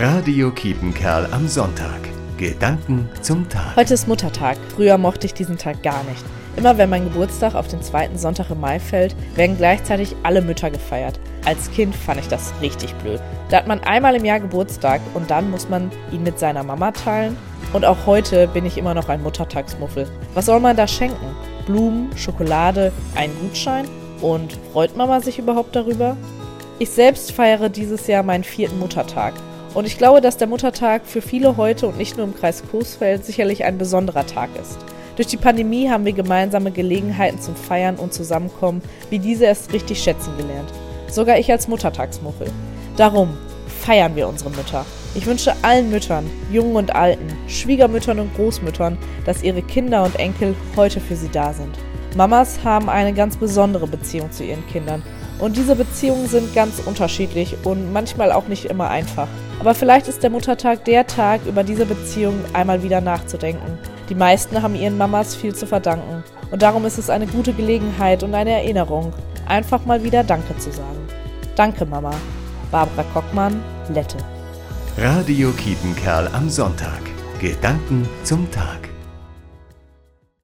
Radio Kiepenkerl am Sonntag. Gedanken zum Tag. Heute ist Muttertag. Früher mochte ich diesen Tag gar nicht. Immer wenn mein Geburtstag auf den zweiten Sonntag im Mai fällt, werden gleichzeitig alle Mütter gefeiert. Als Kind fand ich das richtig blöd. Da hat man einmal im Jahr Geburtstag und dann muss man ihn mit seiner Mama teilen. Und auch heute bin ich immer noch ein Muttertagsmuffel. Was soll man da schenken? Blumen, Schokolade, einen Gutschein? Und freut Mama sich überhaupt darüber? Ich selbst feiere dieses Jahr meinen vierten Muttertag. Und ich glaube, dass der Muttertag für viele heute und nicht nur im Kreis Coesfeld sicherlich ein besonderer Tag ist. Durch die Pandemie haben wir gemeinsame Gelegenheiten zum Feiern und Zusammenkommen wie diese erst richtig schätzen gelernt. Sogar ich als Muttertagsmuffel. Darum feiern wir unsere Mütter. Ich wünsche allen Müttern, Jungen und Alten, Schwiegermüttern und Großmüttern, dass ihre Kinder und Enkel heute für sie da sind. Mamas haben eine ganz besondere Beziehung zu ihren Kindern und diese Beziehungen sind ganz unterschiedlich und manchmal auch nicht immer einfach. Aber vielleicht ist der Muttertag der Tag, über diese Beziehung einmal wieder nachzudenken. Die meisten haben ihren Mamas viel zu verdanken. Und darum ist es eine gute Gelegenheit und eine Erinnerung, einfach mal wieder Danke zu sagen. Danke, Mama. Barbara Kockmann, Lette. Radio Kiepenkerl am Sonntag. Gedanken zum Tag.